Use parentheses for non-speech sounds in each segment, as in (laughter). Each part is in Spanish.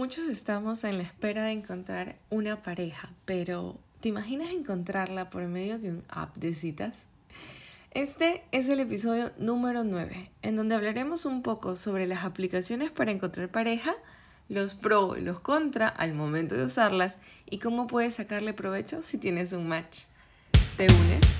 Muchos estamos en la espera de encontrar una pareja, pero ¿te imaginas encontrarla por medio de un app de citas? Este es el episodio número 9, en donde hablaremos un poco sobre las aplicaciones para encontrar pareja, los pro y los contra al momento de usarlas y cómo puedes sacarle provecho si tienes un match. ¿Te unes?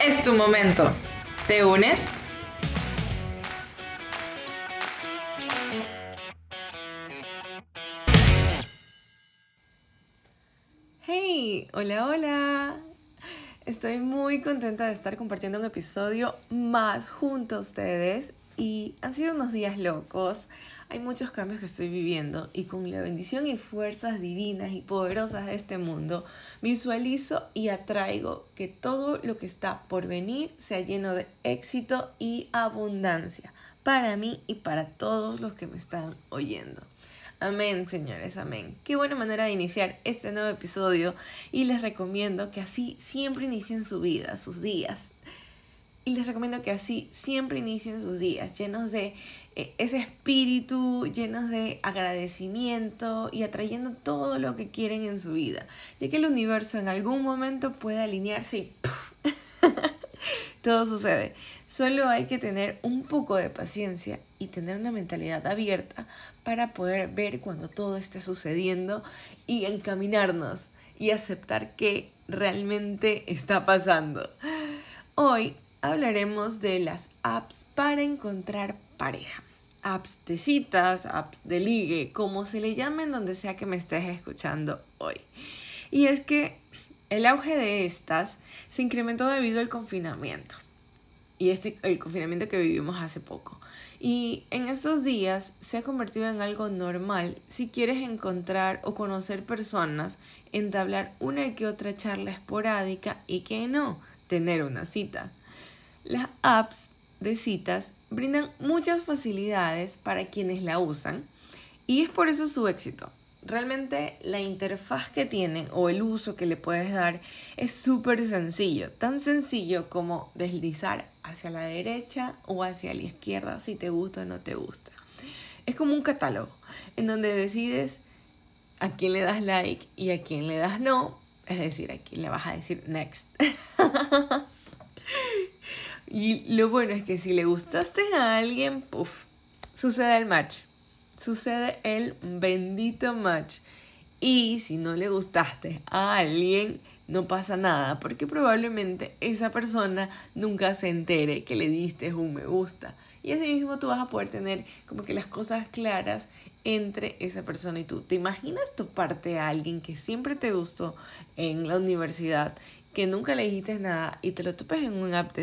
es tu momento. ¿Te unes? Hey, hola, hola. Estoy muy contenta de estar compartiendo un episodio más junto a ustedes y han sido unos días locos. Hay muchos cambios que estoy viviendo y con la bendición y fuerzas divinas y poderosas de este mundo, visualizo y atraigo que todo lo que está por venir sea lleno de éxito y abundancia para mí y para todos los que me están oyendo. Amén, señores, amén. Qué buena manera de iniciar este nuevo episodio y les recomiendo que así siempre inicien su vida, sus días, y les recomiendo que así siempre inicien sus días llenos de eh, ese espíritu, llenos de agradecimiento y atrayendo todo lo que quieren en su vida, ya que el universo en algún momento puede alinearse y (laughs) todo sucede. Solo hay que tener un poco de paciencia y tener una mentalidad abierta para poder ver cuando todo esté sucediendo y encaminarnos y aceptar que realmente está pasando. Hoy hablaremos de las apps para encontrar pareja. Apps de citas, apps de ligue, como se le llamen donde sea que me estés escuchando hoy. Y es que el auge de estas se incrementó debido al confinamiento. Y este, el confinamiento que vivimos hace poco. Y en estos días se ha convertido en algo normal si quieres encontrar o conocer personas, entablar una que otra charla esporádica y que no, tener una cita. Las apps de citas brindan muchas facilidades para quienes la usan y es por eso su éxito. Realmente la interfaz que tienen o el uso que le puedes dar es súper sencillo, tan sencillo como deslizar hacia la derecha o hacia la izquierda si te gusta o no te gusta. Es como un catálogo en donde decides a quién le das like y a quién le das no, es decir, a quién le vas a decir next. (laughs) Y lo bueno es que si le gustaste a alguien, puff, sucede el match. Sucede el bendito match. Y si no le gustaste a alguien, no pasa nada, porque probablemente esa persona nunca se entere que le diste un me gusta. Y así mismo tú vas a poder tener como que las cosas claras entre esa persona y tú. ¿Te imaginas parte a alguien que siempre te gustó en la universidad, que nunca le dijiste nada y te lo topes en un app?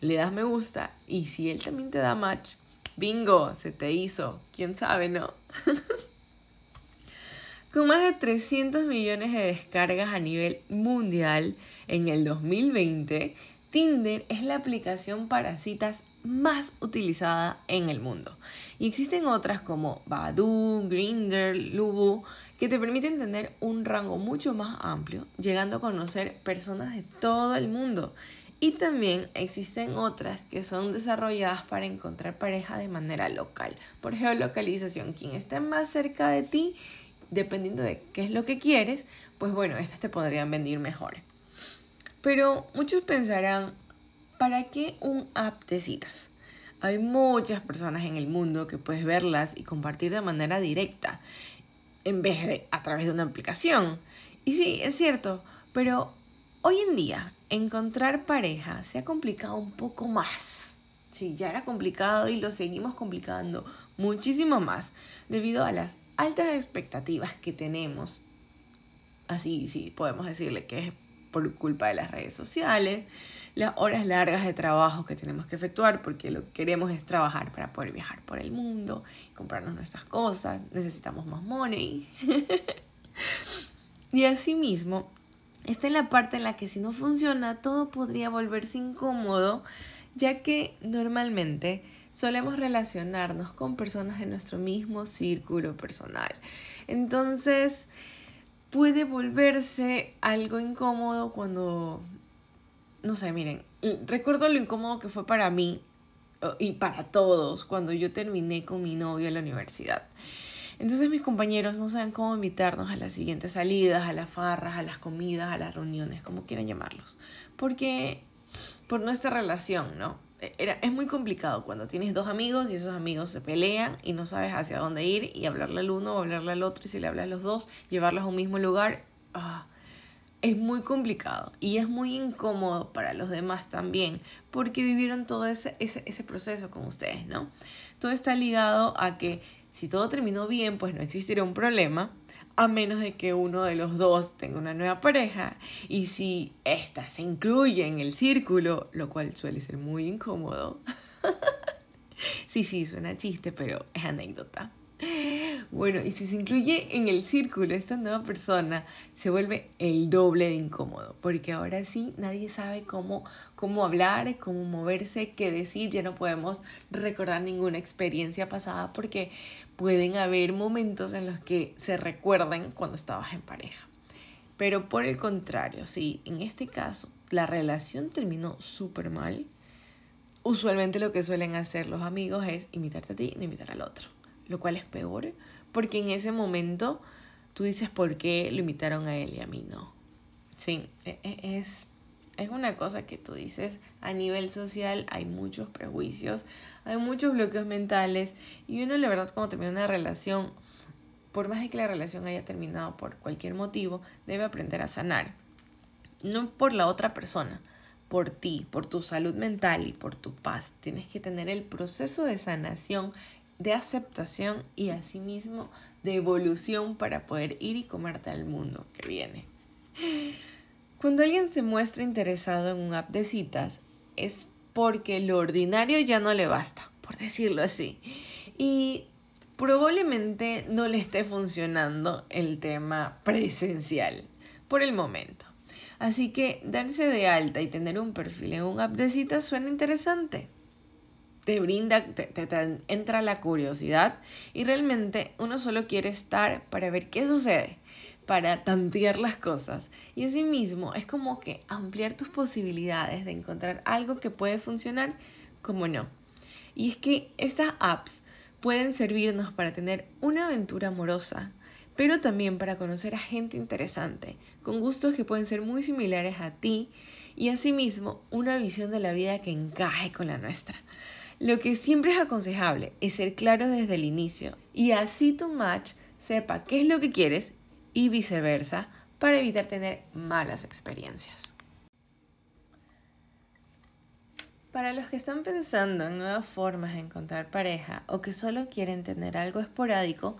Le das me gusta y si él también te da match, bingo, se te hizo. ¿Quién sabe, no? (laughs) Con más de 300 millones de descargas a nivel mundial en el 2020, Tinder es la aplicación para citas más utilizada en el mundo. Y existen otras como Badoo, Grindr, Lubu, que te permiten tener un rango mucho más amplio, llegando a conocer personas de todo el mundo. Y también existen otras que son desarrolladas para encontrar pareja de manera local, por geolocalización. Quien esté más cerca de ti, dependiendo de qué es lo que quieres, pues bueno, estas te podrían venir mejor. Pero muchos pensarán, ¿para qué un app de citas? Hay muchas personas en el mundo que puedes verlas y compartir de manera directa, en vez de a través de una aplicación. Y sí, es cierto, pero hoy en día encontrar pareja se ha complicado un poco más. Sí, ya era complicado y lo seguimos complicando muchísimo más debido a las altas expectativas que tenemos. Así, sí, podemos decirle que es por culpa de las redes sociales, las horas largas de trabajo que tenemos que efectuar porque lo que queremos es trabajar para poder viajar por el mundo, comprarnos nuestras cosas, necesitamos más money. (laughs) y asimismo, está en la parte en la que si no funciona todo podría volverse incómodo, ya que normalmente solemos relacionarnos con personas de nuestro mismo círculo personal. Entonces, puede volverse algo incómodo cuando no sé, miren, recuerdo lo incómodo que fue para mí y para todos cuando yo terminé con mi novio en la universidad. Entonces mis compañeros no saben cómo invitarnos a las siguientes salidas, a las farras, a las comidas, a las reuniones, como quieran llamarlos. Porque por nuestra relación, ¿no? E, era, es muy complicado cuando tienes dos amigos y esos amigos se pelean y no sabes hacia dónde ir y hablarle al uno o hablarle al otro y si le hablas a los dos, llevarlos a un mismo lugar. Ah, es muy complicado y es muy incómodo para los demás también, porque vivieron todo ese, ese, proceso con ustedes, ¿no? Todo está ligado a que si todo terminó bien, pues no existirá un problema, a menos de que uno de los dos tenga una nueva pareja y si ésta se incluye en el círculo, lo cual suele ser muy incómodo. (laughs) sí, sí, suena chiste, pero es anécdota. Bueno, y si se incluye en el círculo esta nueva persona, se vuelve el doble de incómodo, porque ahora sí nadie sabe cómo, cómo hablar, cómo moverse, qué decir, ya no podemos recordar ninguna experiencia pasada porque pueden haber momentos en los que se recuerden cuando estabas en pareja. Pero por el contrario, si en este caso la relación terminó súper mal, usualmente lo que suelen hacer los amigos es imitarte a ti y no imitar al otro lo cual es peor, porque en ese momento tú dices por qué lo invitaron a él y a mí no. Sí, e, e, es, es una cosa que tú dices, a nivel social hay muchos prejuicios, hay muchos bloqueos mentales y uno la verdad cuando termina una relación, por más de que la relación haya terminado por cualquier motivo, debe aprender a sanar. No por la otra persona, por ti, por tu salud mental y por tu paz. Tienes que tener el proceso de sanación de aceptación y asimismo de evolución para poder ir y comerte al mundo que viene. Cuando alguien se muestra interesado en un app de citas es porque lo ordinario ya no le basta, por decirlo así. Y probablemente no le esté funcionando el tema presencial por el momento. Así que darse de alta y tener un perfil en un app de citas suena interesante te brinda, te, entra la curiosidad y realmente uno solo quiere estar para ver qué sucede, para tantear las cosas. Y asimismo es como que ampliar tus posibilidades de encontrar algo que puede funcionar como no. Y es que estas apps pueden servirnos para tener una aventura amorosa, pero también para conocer a gente interesante, con gustos que pueden ser muy similares a ti y asimismo una visión de la vida que encaje con la nuestra. Lo que siempre es aconsejable es ser claro desde el inicio y así tu match sepa qué es lo que quieres y viceversa para evitar tener malas experiencias. Para los que están pensando en nuevas formas de encontrar pareja o que solo quieren tener algo esporádico,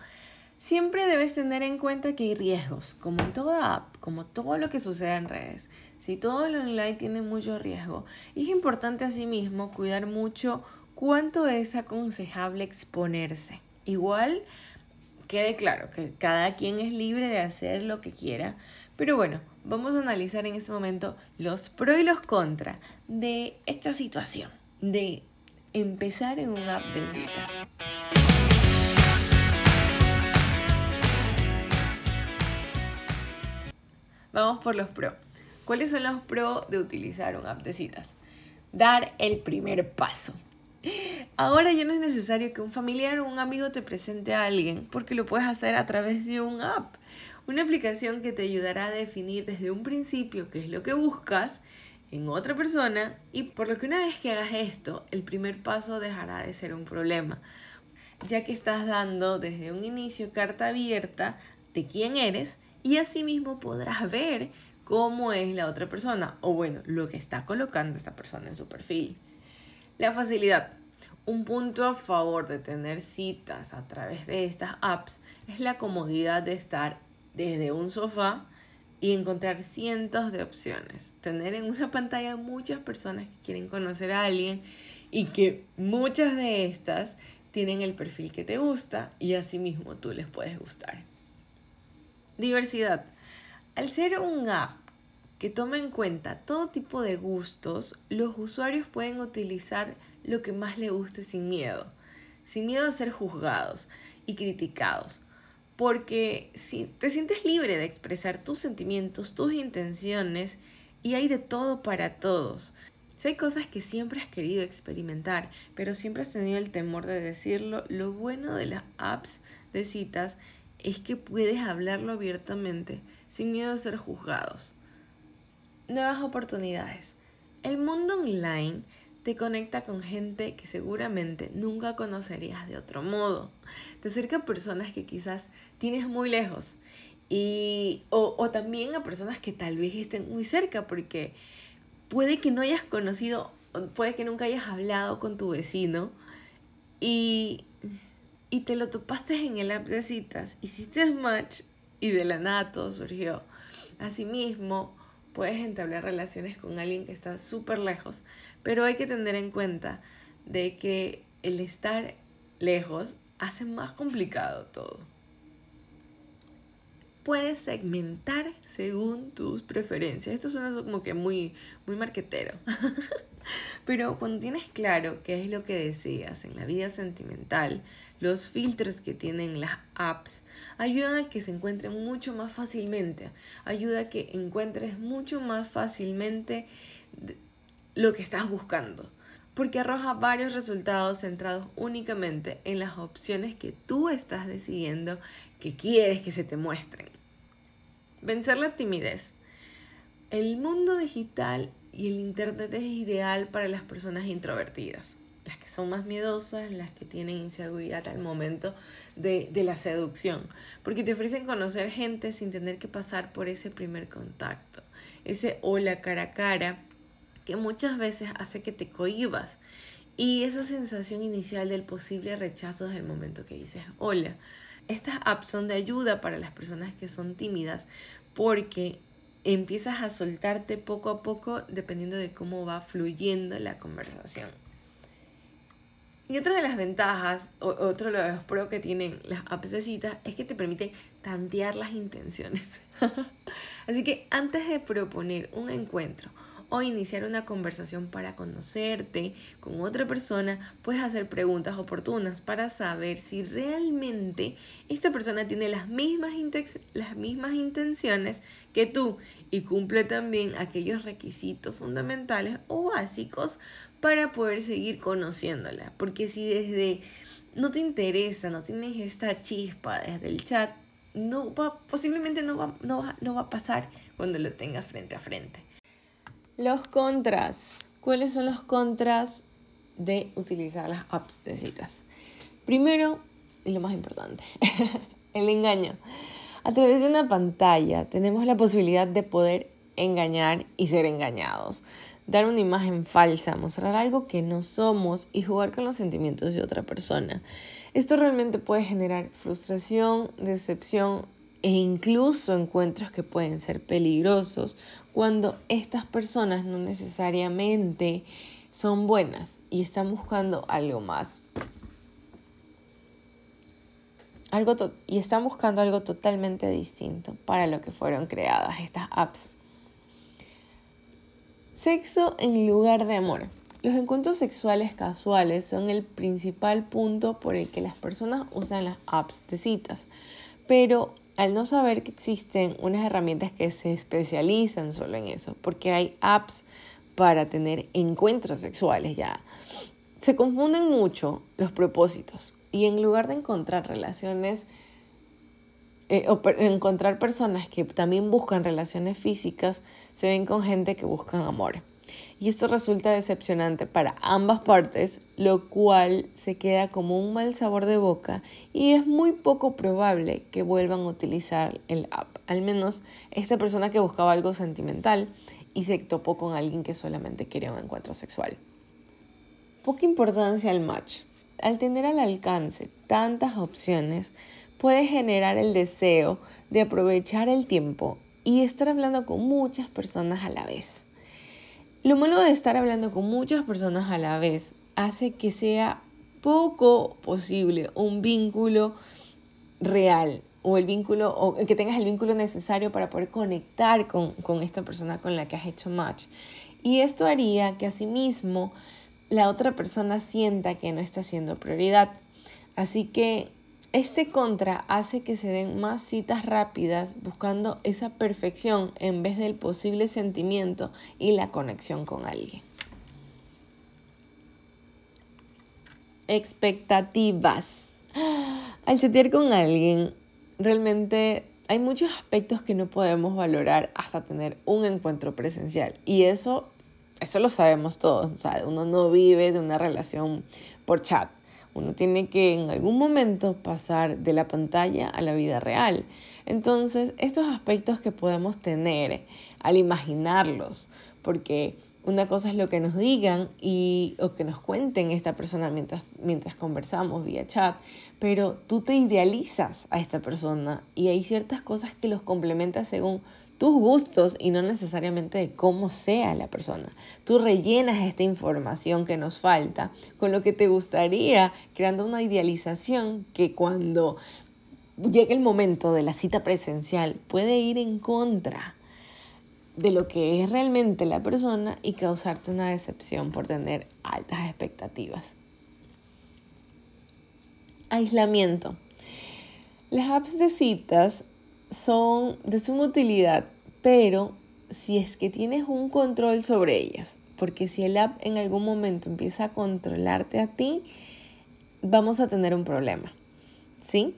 siempre debes tener en cuenta que hay riesgos, como en toda app, como todo lo que sucede en redes. Si todo lo online tiene mucho riesgo, es importante asimismo cuidar mucho ¿Cuánto es aconsejable exponerse? Igual, quede claro que cada quien es libre de hacer lo que quiera, pero bueno, vamos a analizar en este momento los pros y los contras de esta situación, de empezar en un app de citas. Vamos por los pros. ¿Cuáles son los pros de utilizar un app de citas? Dar el primer paso. Ahora ya no es necesario que un familiar o un amigo te presente a alguien porque lo puedes hacer a través de un app. Una aplicación que te ayudará a definir desde un principio qué es lo que buscas en otra persona y por lo que una vez que hagas esto, el primer paso dejará de ser un problema, ya que estás dando desde un inicio carta abierta de quién eres y asimismo podrás ver cómo es la otra persona o bueno, lo que está colocando esta persona en su perfil. La facilidad. Un punto a favor de tener citas a través de estas apps es la comodidad de estar desde un sofá y encontrar cientos de opciones. Tener en una pantalla muchas personas que quieren conocer a alguien y que muchas de estas tienen el perfil que te gusta y asimismo tú les puedes gustar. Diversidad. Al ser un app que toma en cuenta todo tipo de gustos, los usuarios pueden utilizar lo que más les guste sin miedo, sin miedo a ser juzgados y criticados. Porque si te sientes libre de expresar tus sentimientos, tus intenciones, y hay de todo para todos. Si hay cosas que siempre has querido experimentar, pero siempre has tenido el temor de decirlo, lo bueno de las apps de citas es que puedes hablarlo abiertamente, sin miedo a ser juzgados. Nuevas oportunidades. El mundo online te conecta con gente que seguramente nunca conocerías de otro modo. Te acerca a personas que quizás tienes muy lejos y, o, o también a personas que tal vez estén muy cerca porque puede que no hayas conocido, puede que nunca hayas hablado con tu vecino y, y te lo topaste en el app de citas, hiciste match y de la nada todo surgió. Asimismo, puedes entablar relaciones con alguien que está súper lejos, pero hay que tener en cuenta de que el estar lejos hace más complicado todo. Puedes segmentar según tus preferencias. Esto suena como que muy, muy marquetero. (laughs) (laughs) Pero cuando tienes claro qué es lo que deseas en la vida sentimental, los filtros que tienen las apps ayudan a que se encuentren mucho más fácilmente, ayuda a que encuentres mucho más fácilmente lo que estás buscando, porque arroja varios resultados centrados únicamente en las opciones que tú estás decidiendo que quieres que se te muestren. Vencer la timidez. El mundo digital y el Internet es ideal para las personas introvertidas las que son más miedosas, las que tienen inseguridad al momento de, la seducción, porque te ofrecen conocer gente sin tener que pasar por ese primer contacto, ese hola cara a cara, que muchas veces hace que te cohibas. Y esa sensación inicial del posible rechazo desde el momento que dices hola. Estas apps son de ayuda para las personas que son tímidas porque empiezas a soltarte poco a poco dependiendo de cómo va fluyendo la conversación. Y otra de las ventajas, o otro de los pros que tienen las apps de es que te permiten tantear las intenciones. (laughs) Así que antes de proponer un encuentro o iniciar una conversación para conocerte con otra persona, puedes hacer preguntas oportunas para saber si realmente esta persona tiene las mismas, las mismas intenciones que tú y cumple también aquellos requisitos fundamentales o básicos para poder seguir conociéndola. Porque si desde no te interesa, no tienes esta chispa desde el chat, no va, posiblemente no va, no, va, no va a pasar cuando lo tengas frente a frente. Los contras. ¿Cuáles son los contras de utilizar las apps? Primero, y lo más importante, (laughs) el engaño. A través de una pantalla tenemos la posibilidad de poder engañar y ser engañados dar una imagen falsa, mostrar algo que no somos y jugar con los sentimientos de otra persona. Esto realmente puede generar frustración, decepción e incluso encuentros que pueden ser peligrosos cuando estas personas no necesariamente son buenas y están buscando algo más. Algo y están buscando algo totalmente distinto para lo que fueron creadas estas apps. Sexo en lugar de amor. Los encuentros sexuales casuales son el principal punto por el que las personas usan las apps de citas, pero al no saber que existen unas herramientas que se especializan solo en eso, porque hay apps para tener encuentros sexuales ya, se confunden mucho los propósitos y en lugar de encontrar relaciones eh, o encontrar personas que también buscan relaciones físicas, se ven con gente que buscan amor. Y esto resulta decepcionante para ambas partes, lo cual se queda como un mal sabor de boca y es muy poco probable que vuelvan a utilizar el app. Al menos esta persona que buscaba algo sentimental y se topó con alguien que solamente quería un encuentro sexual. Poca importancia al match. Al tener al alcance tantas opciones, puede generar el deseo de aprovechar el tiempo y estar hablando con muchas personas a la vez. Lo malo de estar hablando con muchas personas a la vez hace que sea poco posible un vínculo real o el vínculo o que tengas el vínculo necesario para poder conectar con, con esta persona con la que has hecho match. Y esto haría que asimismo la otra persona sienta que no está siendo prioridad. Así que este contra hace que se den más citas rápidas buscando esa perfección en vez del posible sentimiento y la conexión con alguien. Expectativas. Al chatear con alguien, realmente hay muchos aspectos que no podemos valorar hasta tener un encuentro presencial. Y eso, eso lo sabemos todos. uno no vive de una relación por chat. Uno tiene que en algún momento pasar de la pantalla a la vida real. Entonces, estos aspectos que podemos tener al imaginarlos, porque una cosa es lo que nos digan y o que nos cuenten esta persona mientras, mientras conversamos vía chat, pero tú te idealizas a esta persona y hay ciertas cosas que los complementas según tus gustos y no necesariamente de cómo sea la persona. Tú rellenas esta información que nos falta con lo que te gustaría, creando una idealización que cuando llegue el momento de la cita presencial puede ir en contra de lo que es realmente la persona y causarte una decepción por tener altas expectativas. Aislamiento. Las apps de citas son de suma utilidad, pero si es que tienes un control sobre ellas, porque si el app en algún momento empieza a controlarte a ti, vamos a tener un problema, ¿sí?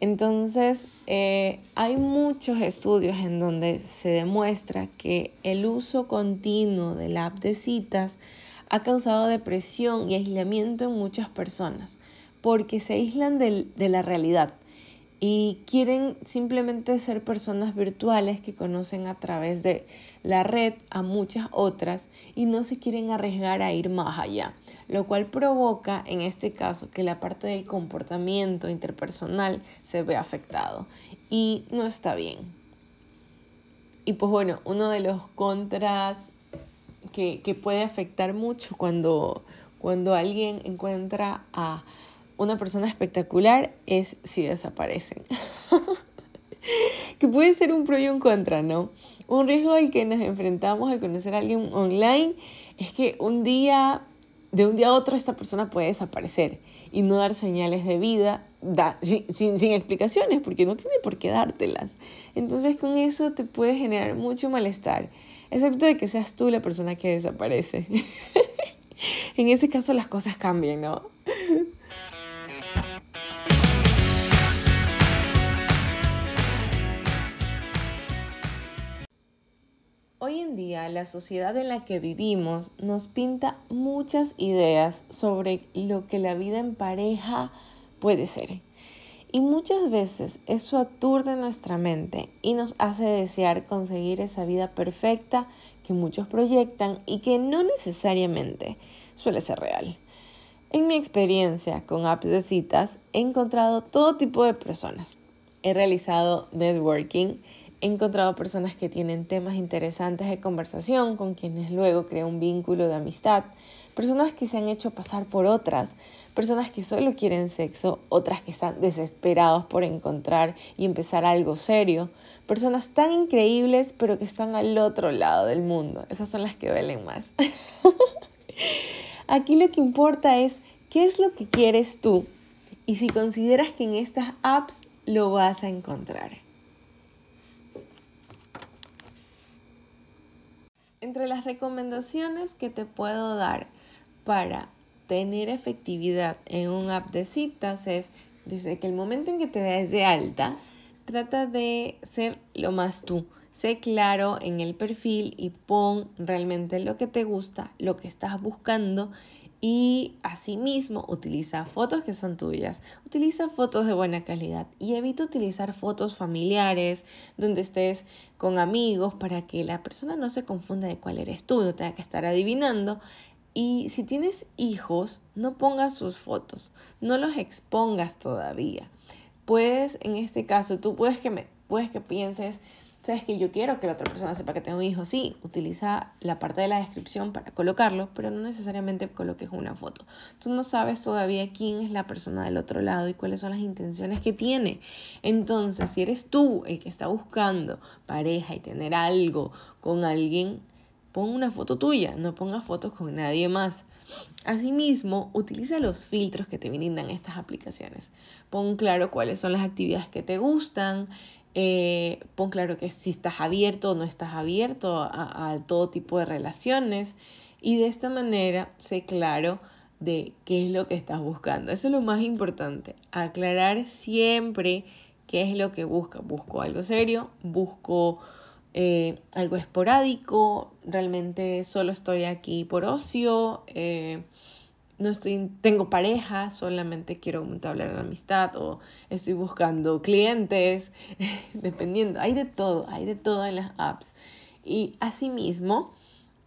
Entonces, eh, hay muchos estudios en donde se demuestra que el uso continuo del app de citas ha causado depresión y aislamiento en muchas personas, porque se aíslan de la realidad y quieren simplemente ser personas virtuales que conocen a través de la red a muchas otras y no se quieren arriesgar a ir más allá, lo cual provoca en este caso que la parte del comportamiento interpersonal se ve afectado y no está bien. Y pues bueno, uno de los contras que, que puede afectar mucho cuando, cuando alguien encuentra a una persona espectacular es si desaparecen. (laughs) que puede ser un pro y un contra, ¿no? Un riesgo al que nos enfrentamos al conocer a alguien online es que un día, de un día a otro, esta persona puede desaparecer y no dar señales de vida sin, sin, sin, explicaciones, porque no tiene por qué dártelas. Entonces con eso te puede generar mucho malestar, excepto de que seas tú la persona que desaparece. (laughs) en ese caso las cosas cambian, ¿no? Hoy en día la sociedad en la que vivimos nos pinta muchas ideas sobre lo que la vida en pareja puede ser. Y muchas veces eso aturde nuestra mente y nos hace desear conseguir esa vida perfecta que muchos proyectan y que no necesariamente suele ser real. En mi experiencia con apps de citas he encontrado todo tipo de personas. He realizado networking, He encontrado personas que tienen temas interesantes de conversación, con quienes luego creo un vínculo de amistad, personas que se han hecho pasar por otras, personas que solo quieren sexo, otras que están desesperados por encontrar y empezar algo serio, personas tan increíbles pero que están al otro lado del mundo. Esas son las que velen más. (laughs) Aquí lo que importa es qué es lo que quieres tú y si consideras que en estas apps lo vas a encontrar. Entre las recomendaciones que te puedo dar para tener efectividad en un app de citas es desde que el momento en que te des de alta, trata de ser lo más tú. Sé claro en el perfil y pon realmente lo que te gusta, lo que estás buscando y asimismo utiliza fotos que son tuyas, utiliza fotos de buena calidad y evita utilizar fotos familiares donde estés con amigos para que la persona no se confunda de cuál eres tú, no tenga que estar adivinando. Y si tienes hijos, no pongas sus fotos, no los expongas todavía. Puedes, en este caso, tú puedes que, me, puedes que pienses, sabes que yo quiero que la otra persona sepa que tengo un hijo, sí, utiliza la parte de la descripción para colocarlo, pero no necesariamente coloques una foto. Tú no sabes todavía quién es la persona del otro lado y cuáles son las intenciones que tiene. Entonces, si eres tú el que está buscando pareja y tener algo con alguien, pon una foto tuya, no pongas fotos con nadie más. Asimismo, utiliza los filtros que te brindan estas aplicaciones. Pon claro cuáles son las actividades que te gustan, eh, pon claro que si estás abierto o no estás abierto a, todo tipo de relaciones y de esta manera sé claro de qué es lo que estás buscando. Eso es lo más importante, aclarar siempre qué es lo que busca. Busco algo serio, busco eh, algo esporádico, realmente solo estoy aquí por ocio. Eh, no estoy, tengo pareja, solamente quiero hablar la amistad o estoy buscando clientes, (laughs) dependiendo, hay de todo, hay de todo en las apps. Y asimismo,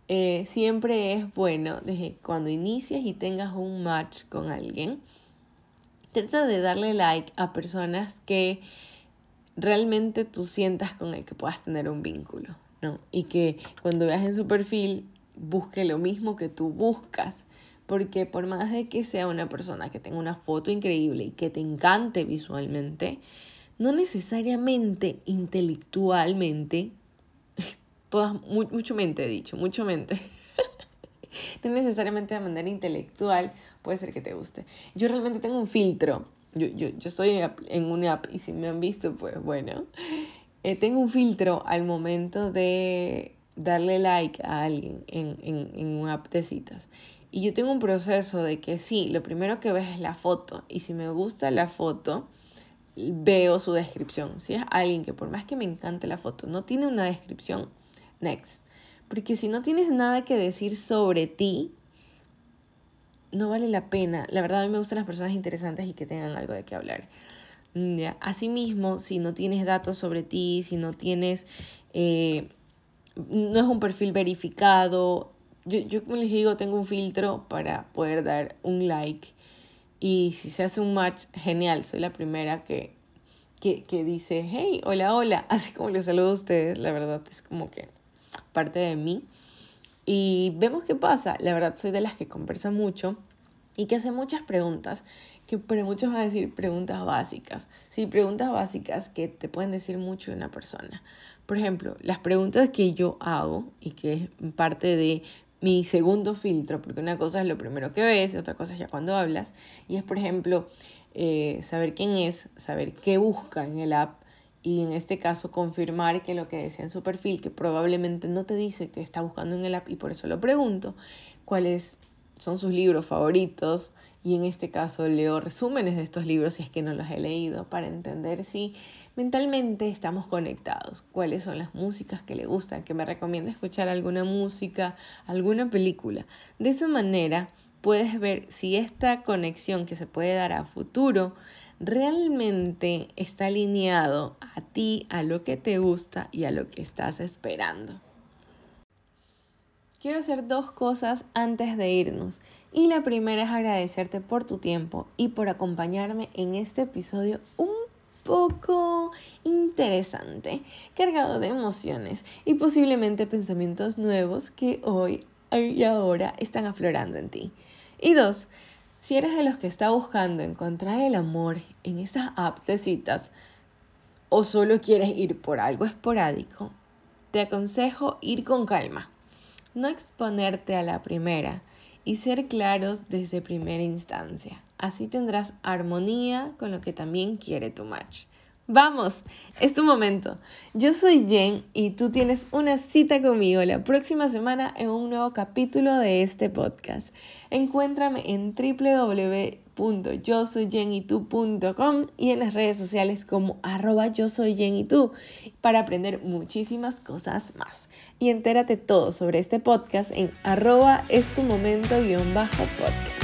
eh, siempre es bueno, desde cuando inicias y tengas un match con alguien, trata de darle like a personas que realmente tú sientas con el que puedas tener un vínculo, ¿no? Y que cuando veas en su perfil busque lo mismo que tú buscas porque por más de que sea una persona que tenga una foto increíble y que te encante visualmente, no necesariamente intelectualmente, (laughs) todas, mucho mente he dicho, mucho mente. (laughs) no necesariamente de manera intelectual puede ser que te guste. Yo realmente tengo un filtro. Yo, yo, yo estoy en una app y si me han visto, pues bueno. Eh, tengo un filtro al momento de darle like a alguien en, en, en una app de citas. Y yo tengo un proceso de que sí, lo primero que ves es la foto. Y si me gusta la foto, veo su descripción. Si es alguien que por más que me encante la foto, no tiene una descripción, next. Porque si no tienes nada que decir sobre ti, no vale la pena. La verdad a mí me gustan las personas interesantes y que tengan algo de qué hablar. Mm. Asimismo, si no tienes datos sobre ti, si no tienes... Eh, no es un perfil verificado, yo, yo como les digo, tengo un filtro para poder dar un like. Y si se hace un match, genial. Soy la primera que, que, que dice, hey, hola, hola. (laughs) Así como les saludo a ustedes, la verdad es como que parte de mí. Y vemos qué pasa. La verdad soy de las que conversa mucho y que hace muchas preguntas, que para muchos van a decir preguntas básicas. Sí, preguntas básicas que te pueden decir mucho de una persona. Por ejemplo, las preguntas que yo hago y que es parte de mi segundo filtro, porque una cosa es lo primero que ves otra cosa es ya cuando hablas, y es por ejemplo eh, saber quién es, saber qué busca en el app y en este caso confirmar que lo que decía en su perfil, que probablemente no te dice que está buscando en el app y por eso lo pregunto, cuáles son sus libros favoritos y en este caso leo resúmenes de estos libros si es que no los he leído para entender si mentalmente estamos conectados, cuáles son las músicas que le gustan, que me recomienda escuchar alguna música, alguna película. De esa manera puedes ver si esta conexión que se puede dar a futuro realmente está alineado a ti, a lo que te gusta y a lo que estás esperando. Quiero hacer dos cosas antes de irnos. Y la primera es agradecerte por tu tiempo y por acompañarme en este episodio poco interesante, cargado de emociones y posiblemente pensamientos nuevos que hoy y ahora están aflorando en ti. Y dos, si eres de los que está buscando encontrar el amor en esas apps de citas o solo quieres ir por algo esporádico, te aconsejo ir con calma, no exponerte a la primera y ser claros desde primera instancia. Así tendrás armonía con lo que también quiere tu match. Vamos, es tu momento. Yo soy Jen y tú tienes una cita conmigo la próxima semana en un nuevo capítulo de este podcast. Encuéntrame en www.yosoyjenitú.com y en las redes sociales como arroba yo soy Jen y tú para aprender muchísimas cosas más. Y entérate todo sobre este podcast en arroba es tu momento guion bajo podcast.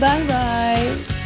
Bye bye.